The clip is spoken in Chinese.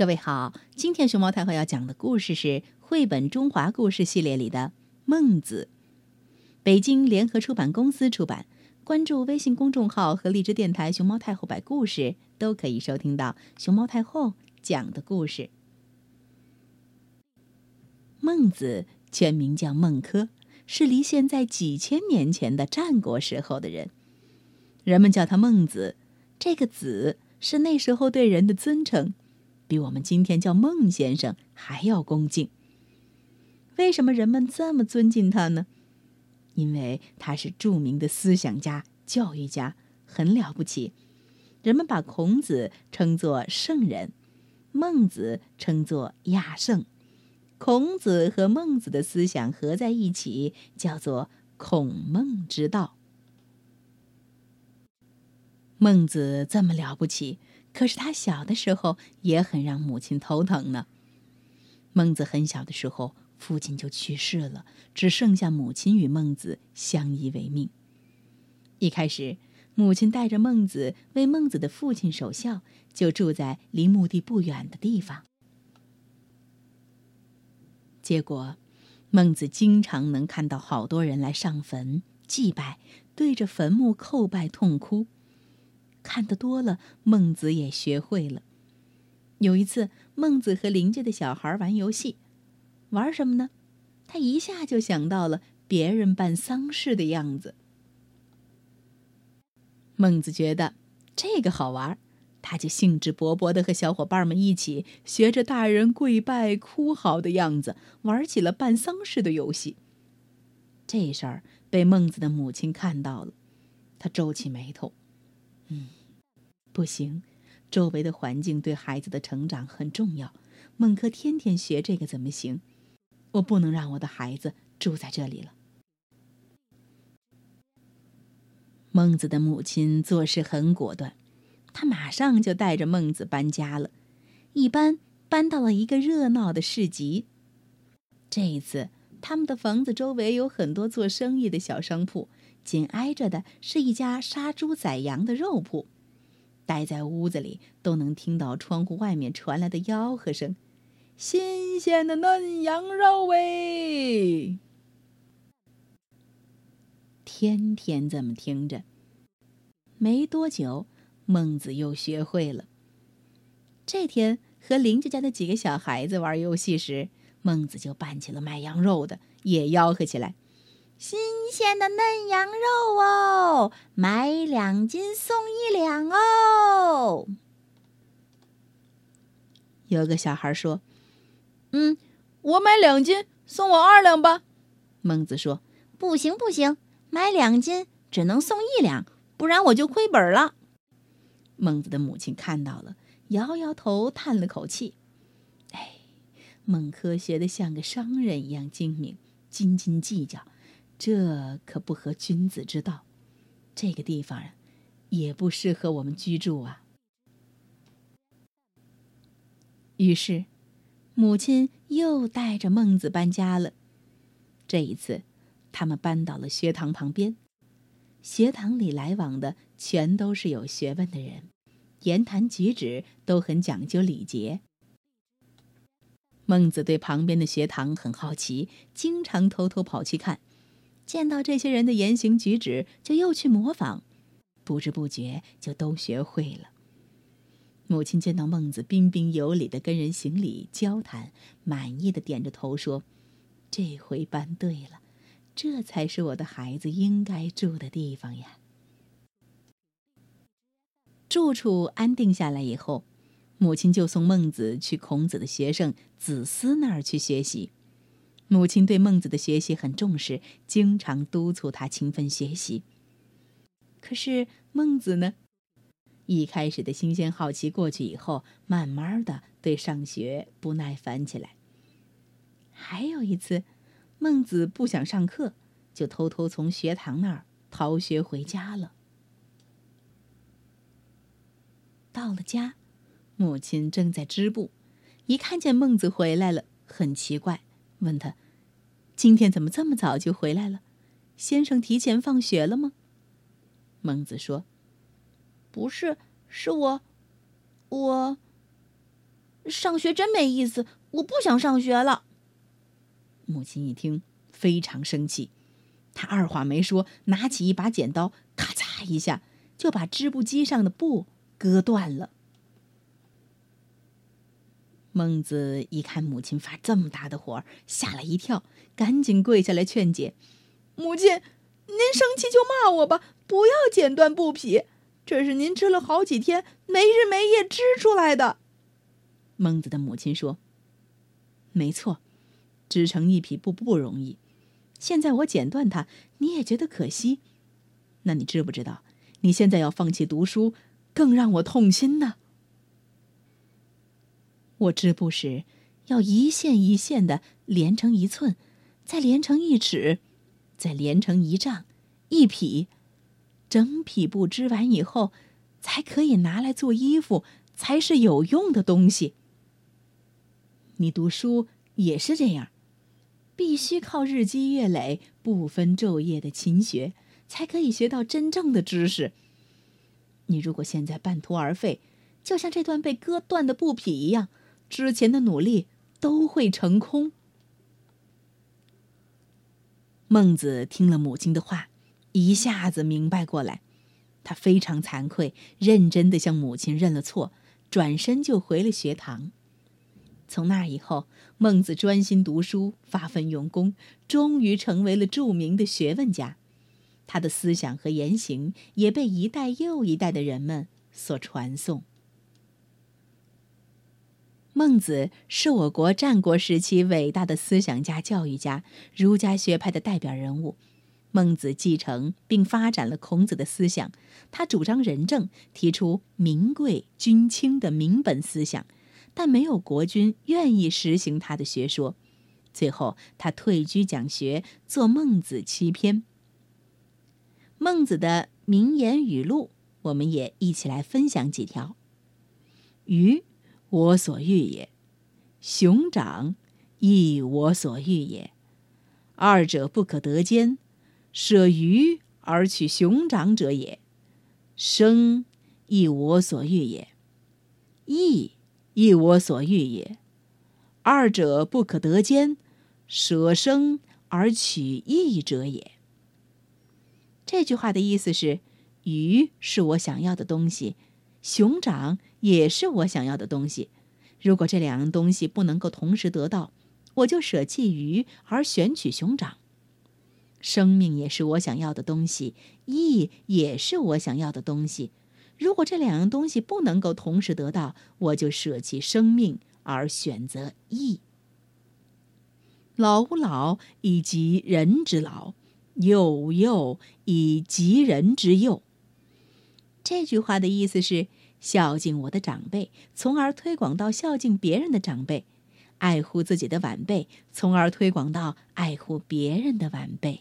各位好，今天熊猫太后要讲的故事是绘本中华故事系列里的《孟子》，北京联合出版公司出版。关注微信公众号和荔枝电台“熊猫太后摆故事”，都可以收听到熊猫太后讲的故事。孟子全名叫孟轲，是离现在几千年前的战国时候的人，人们叫他孟子。这个“子”是那时候对人的尊称。比我们今天叫孟先生还要恭敬。为什么人们这么尊敬他呢？因为他是著名的思想家、教育家，很了不起。人们把孔子称作圣人，孟子称作亚圣。孔子和孟子的思想合在一起，叫做孔孟之道。孟子这么了不起。可是他小的时候也很让母亲头疼呢。孟子很小的时候，父亲就去世了，只剩下母亲与孟子相依为命。一开始，母亲带着孟子为孟子的父亲守孝，就住在离墓地不远的地方。结果，孟子经常能看到好多人来上坟祭拜，对着坟墓叩拜痛哭。看得多了，孟子也学会了。有一次，孟子和邻居的小孩玩游戏，玩什么呢？他一下就想到了别人办丧事的样子。孟子觉得这个好玩，他就兴致勃勃地和小伙伴们一起学着大人跪拜哭嚎的样子，玩起了办丧事的游戏。这事儿被孟子的母亲看到了，他皱起眉头。嗯，不行，周围的环境对孩子的成长很重要。孟轲天天学这个怎么行？我不能让我的孩子住在这里了。孟子的母亲做事很果断，她马上就带着孟子搬家了，一搬搬到了一个热闹的市集。这一次，他们的房子周围有很多做生意的小商铺。紧挨着的是一家杀猪宰羊的肉铺，待在屋子里都能听到窗户外面传来的吆喝声：“新鲜的嫩羊肉喂！”天天这么听着，没多久，孟子又学会了。这天和邻居家的几个小孩子玩游戏时，孟子就扮起了卖羊肉的，也吆喝起来。新鲜的嫩羊肉哦，买两斤送一两哦。有个小孩说：“嗯，我买两斤，送我二两吧。”孟子说：“不行不行，买两斤只能送一两，不然我就亏本了。”孟子的母亲看到了，摇摇头，叹了口气：“哎，孟轲学的像个商人一样精明，斤斤计较。”这可不合君子之道，这个地方也不适合我们居住啊。于是，母亲又带着孟子搬家了。这一次，他们搬到了学堂旁边。学堂里来往的全都是有学问的人，言谈举止都很讲究礼节。孟子对旁边的学堂很好奇，经常偷偷跑去看。见到这些人的言行举止，就又去模仿，不知不觉就都学会了。母亲见到孟子彬彬有礼的跟人行礼交谈，满意的点着头说：“这回搬对了，这才是我的孩子应该住的地方呀。”住处安定下来以后，母亲就送孟子去孔子的学生子思那儿去学习。母亲对孟子的学习很重视，经常督促他勤奋学习。可是孟子呢，一开始的新鲜好奇过去以后，慢慢的对上学不耐烦起来。还有一次，孟子不想上课，就偷偷从学堂那儿逃学回家了。到了家，母亲正在织布，一看见孟子回来了，很奇怪。问他：“今天怎么这么早就回来了？先生提前放学了吗？”孟子说：“不是，是我，我，上学真没意思，我不想上学了。母亲一听，非常生气，她二话没说，拿起一把剪刀，咔嚓一下就把织布机上的布割断了。孟子一看母亲发这么大的火，吓了一跳，赶紧跪下来劝解：“母亲，您生气就骂我吧，不要剪断布匹，这是您织了好几天，没日没夜织出来的。”孟子的母亲说：“没错，织成一匹布不容易。现在我剪断它，你也觉得可惜。那你知不知道，你现在要放弃读书，更让我痛心呢？”我织布时，要一线一线的连成一寸，再连成一尺，再连成一丈，一匹，整匹布织完以后，才可以拿来做衣服，才是有用的东西。你读书也是这样，必须靠日积月累、不分昼夜的勤学，才可以学到真正的知识。你如果现在半途而废，就像这段被割断的布匹一样。之前的努力都会成空。孟子听了母亲的话，一下子明白过来，他非常惭愧，认真的向母亲认了错，转身就回了学堂。从那以后，孟子专心读书，发奋用功，终于成为了著名的学问家。他的思想和言行也被一代又一代的人们所传颂。孟子是我国战国时期伟大的思想家、教育家，儒家学派的代表人物。孟子继承并发展了孔子的思想，他主张仁政，提出民贵君轻的民本思想，但没有国君愿意实行他的学说。最后，他退居讲学，作《孟子》七篇。孟子的名言语录，我们也一起来分享几条。鱼。我所欲也，熊掌亦我所欲也，二者不可得兼。舍鱼而取熊掌者也。生亦我所欲也，义亦我所欲也，二者不可得兼。舍生而取义者也。这句话的意思是：鱼是我想要的东西。熊掌也是我想要的东西，如果这两样东西不能够同时得到，我就舍弃鱼而选取熊掌。生命也是我想要的东西，义也是我想要的东西，如果这两样东西不能够同时得到，我就舍弃生命而选择义。老吾老以及人之老，幼吾幼以及人之幼。这句话的意思是孝敬我的长辈，从而推广到孝敬别人的长辈；爱护自己的晚辈，从而推广到爱护别人的晚辈。